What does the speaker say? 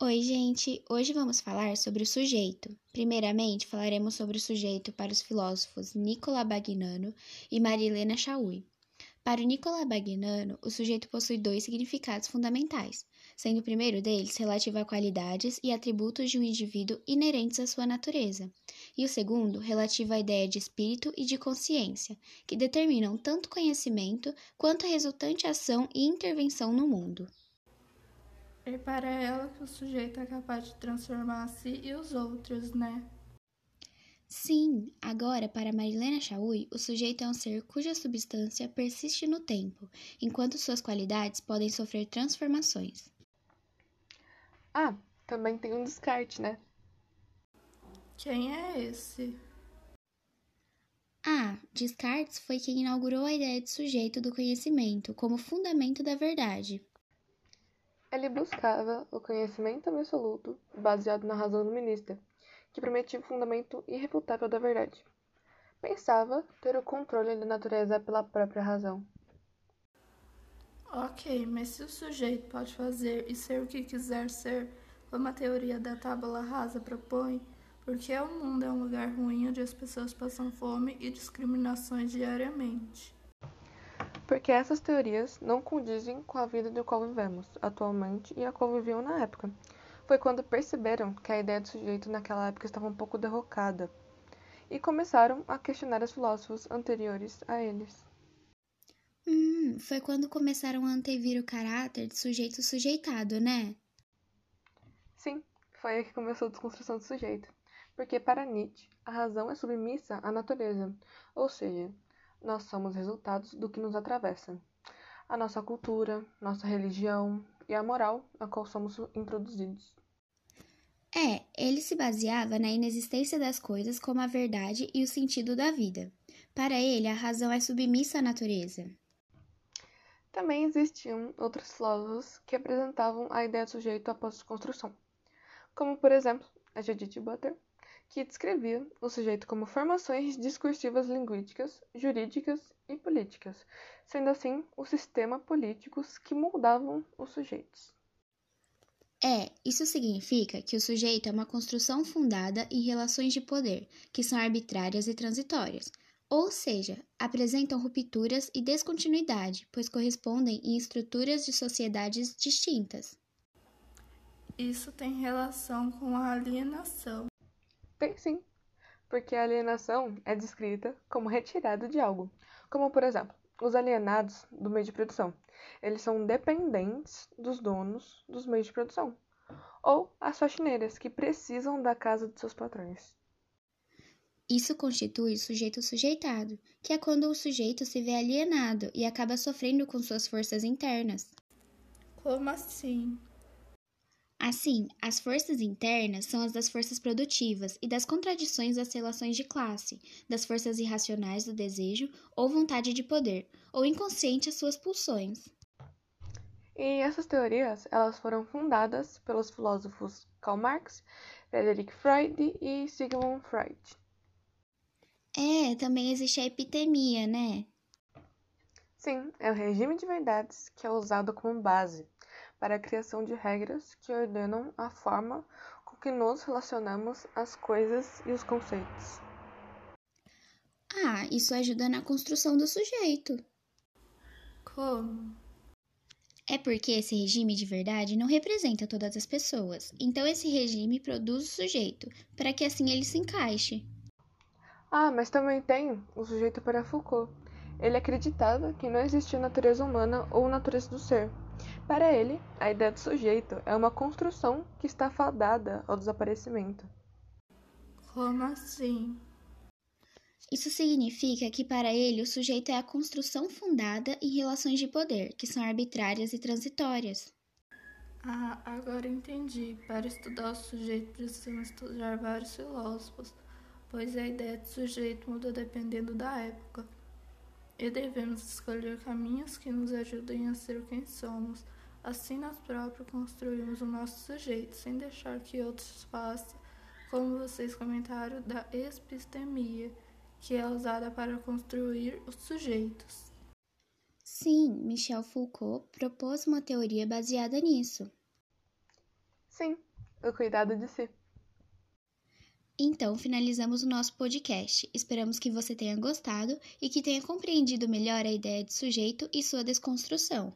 Oi, gente! Hoje vamos falar sobre o sujeito. Primeiramente, falaremos sobre o sujeito para os filósofos Nicola Bagnano e Marilena Chauí. Para o Nicola Bagnano, o sujeito possui dois significados fundamentais, sendo o primeiro deles relativo a qualidades e atributos de um indivíduo inerentes à sua natureza, e o segundo relativo à ideia de espírito e de consciência, que determinam tanto conhecimento quanto a resultante ação e intervenção no mundo. É para ela que o sujeito é capaz de transformar a si e os outros, né? Sim, agora, para Marilena Chauí, o sujeito é um ser cuja substância persiste no tempo, enquanto suas qualidades podem sofrer transformações. Ah, também tem um descarte, né? Quem é esse? Ah, Descartes foi quem inaugurou a ideia de sujeito do conhecimento como fundamento da verdade. Ele buscava o conhecimento absoluto, baseado na razão luminista, que prometia o fundamento irrefutável da verdade. Pensava ter o controle da natureza pela própria razão. Ok, mas se o sujeito pode fazer e ser o que quiser ser, como a teoria da tábula rasa propõe, porque o mundo é um lugar ruim onde as pessoas passam fome e discriminações diariamente. Porque essas teorias não condizem com a vida do qual vivemos atualmente e a qual viviam na época. Foi quando perceberam que a ideia do sujeito naquela época estava um pouco derrocada e começaram a questionar os filósofos anteriores a eles. Hum, foi quando começaram a antevir o caráter de sujeito sujeitado, né? Sim, foi aí que começou a desconstrução do sujeito. Porque para Nietzsche, a razão é submissa à natureza, ou seja, nós somos resultados do que nos atravessa. A nossa cultura, nossa religião e a moral a qual somos introduzidos. É, ele se baseava na inexistência das coisas como a verdade e o sentido da vida. Para ele, a razão é submissa à natureza. Também existiam outros filósofos que apresentavam a ideia do sujeito após construção, como, por exemplo, a Judith Butler, que descrevia o sujeito como formações discursivas linguísticas, jurídicas e políticas, sendo assim os sistemas políticos que moldavam os sujeitos. É, isso significa que o sujeito é uma construção fundada em relações de poder, que são arbitrárias e transitórias, ou seja, apresentam rupturas e descontinuidade, pois correspondem em estruturas de sociedades distintas. Isso tem relação com a alienação. Tem sim, porque a alienação é descrita como retirada de algo, como por exemplo, os alienados do meio de produção. Eles são dependentes dos donos dos meios de produção, ou as faxineiras que precisam da casa de seus patrões. Isso constitui o sujeito sujeitado, que é quando o sujeito se vê alienado e acaba sofrendo com suas forças internas. Como assim? Assim, as forças internas são as das forças produtivas e das contradições das relações de classe, das forças irracionais do desejo ou vontade de poder, ou inconsciente às suas pulsões. E essas teorias, elas foram fundadas pelos filósofos Karl Marx, Frederick Freud e Sigmund Freud. É, também existe a epitemia, né? Sim, é o regime de verdades que é usado como base para a criação de regras que ordenam a forma com que nos relacionamos às coisas e os conceitos. Ah, isso ajuda na construção do sujeito. Como? É porque esse regime de verdade não representa todas as pessoas. Então esse regime produz o sujeito, para que assim ele se encaixe. Ah, mas também tem o sujeito para Foucault. Ele acreditava que não existia natureza humana ou natureza do ser, para ele, a ideia do sujeito é uma construção que está fadada ao desaparecimento. Como assim? Isso significa que para ele o sujeito é a construção fundada em relações de poder, que são arbitrárias e transitórias. Ah, agora entendi. Para estudar o sujeito precisamos estudar vários filósofos, pois a ideia de sujeito muda dependendo da época. E devemos escolher caminhos que nos ajudem a ser quem somos Assim, nós próprios construímos o nosso sujeito, sem deixar que outros façam, como vocês comentaram, da epistemia, que é usada para construir os sujeitos. Sim, Michel Foucault propôs uma teoria baseada nisso. Sim, o cuidado de si. Então, finalizamos o nosso podcast. Esperamos que você tenha gostado e que tenha compreendido melhor a ideia de sujeito e sua desconstrução.